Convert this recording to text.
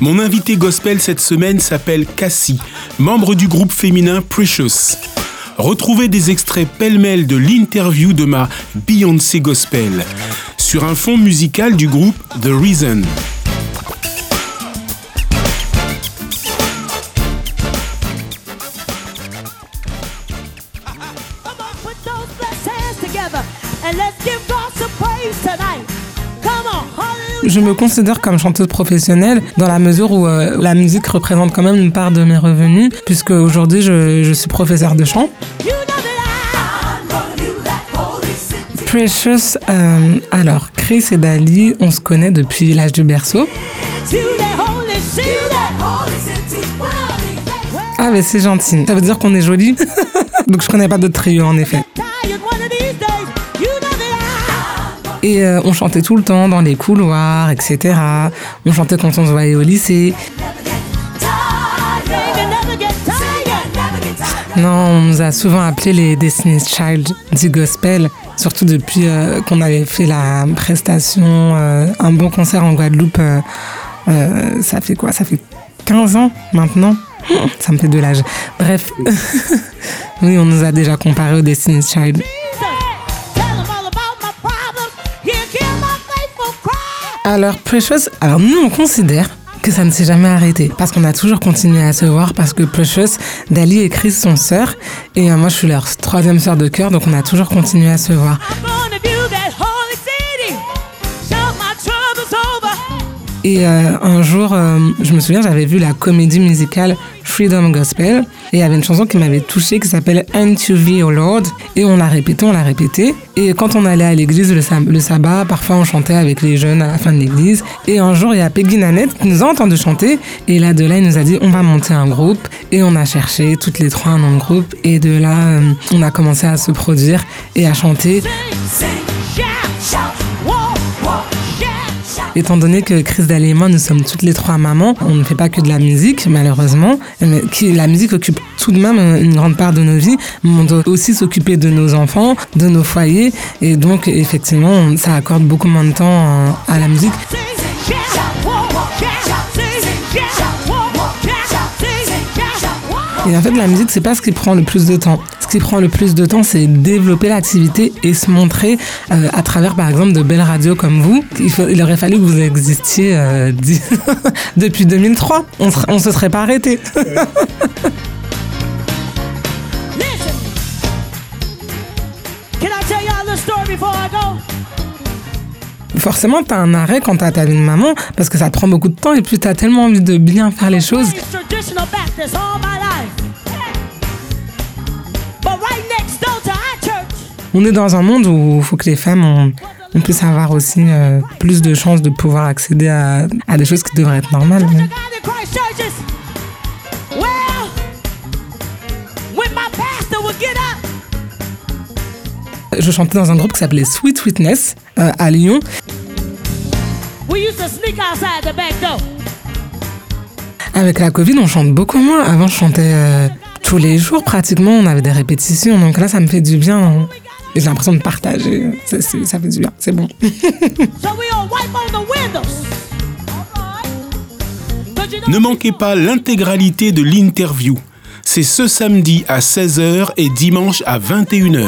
Mon invité gospel cette semaine s'appelle Cassie, membre du groupe féminin Precious. Retrouvez des extraits pêle-mêle de l'interview de ma Beyoncé Gospel sur un fond musical du groupe The Reason. Je me considère comme chanteuse professionnelle dans la mesure où euh, la musique représente quand même une part de mes revenus, puisque aujourd'hui je, suis professeur de chant. Precious, euh, alors Chris et Dali, on se connaît depuis l'âge du berceau. Ah mais c'est gentil, ça veut dire qu'on est joli. Donc je connais pas d'autres trio en effet. Et euh, on chantait tout le temps dans les couloirs, etc. On chantait quand on se voyait au lycée. Non, on nous a souvent appelé les Destiny's Child du gospel, surtout depuis euh, qu'on avait fait la prestation, euh, un bon concert en Guadeloupe. ça fait quoi? Ça fait 15 ans maintenant? Ça me fait de l'âge. Bref, oui, on nous a déjà comparé aux Destiny's Child. Alors, Precious, alors nous, on considère que ça ne s'est jamais arrêté parce qu'on a toujours continué à se voir parce que Precious, Dali et Chris sont sœurs et euh, moi je suis leur troisième sœur de cœur donc on a toujours continué à se voir. Et euh, un jour, euh, je me souviens, j'avais vu la comédie musicale Freedom Gospel et il y avait une chanson qui m'avait touchée qui s'appelle You V, oh Lord et on l'a répété, on l'a répété et quand on allait à l'église le, le, sabbat, parfois on chantait avec les jeunes à la fin de l'église. Et un jour il y a Peggy Nanette qui nous a entendu chanter et là de là il nous a dit on va monter un groupe et on a cherché toutes les trois un nom de groupe et de là euh, on a commencé à se produire et à chanter. Étant donné que Chris Daly et moi, nous sommes toutes les trois mamans, on ne fait pas que de la musique, malheureusement. Mais la musique occupe tout de même une grande part de nos vies. on doit aussi s'occuper de nos enfants, de nos foyers. Et donc, effectivement, ça accorde beaucoup moins de temps à la musique. Et en fait, la musique, c'est pas ce qui prend le plus de temps. Ce qui prend le plus de temps, c'est développer l'activité et se montrer euh, à travers, par exemple, de belles radios comme vous. Il, aurait fallu que vous existiez euh, depuis 2003. On, on se serait pas arrêté. Forcément, tu as un arrêt quand tu as ta vie de maman parce que ça te prend beaucoup de temps et puis tu as tellement envie de bien faire les choses. On est dans un monde où il faut que les femmes ont, on puisse avoir aussi euh, plus de chances de pouvoir accéder à, des choses qui devraient être normales. Je chantais dans un groupe qui s'appelait Sweet Witness euh, à Lyon. Avec la Covid, on chante beaucoup moins. Avant, je chantais euh, tous les jours pratiquement. On avait des répétitions. Donc là, ça me fait du bien. J'ai l'impression de partager. Ça, fait du bien. C'est bon. ne manquez pas l'intégralité de l'interview. C'est ce samedi à 16h et dimanche à 21h.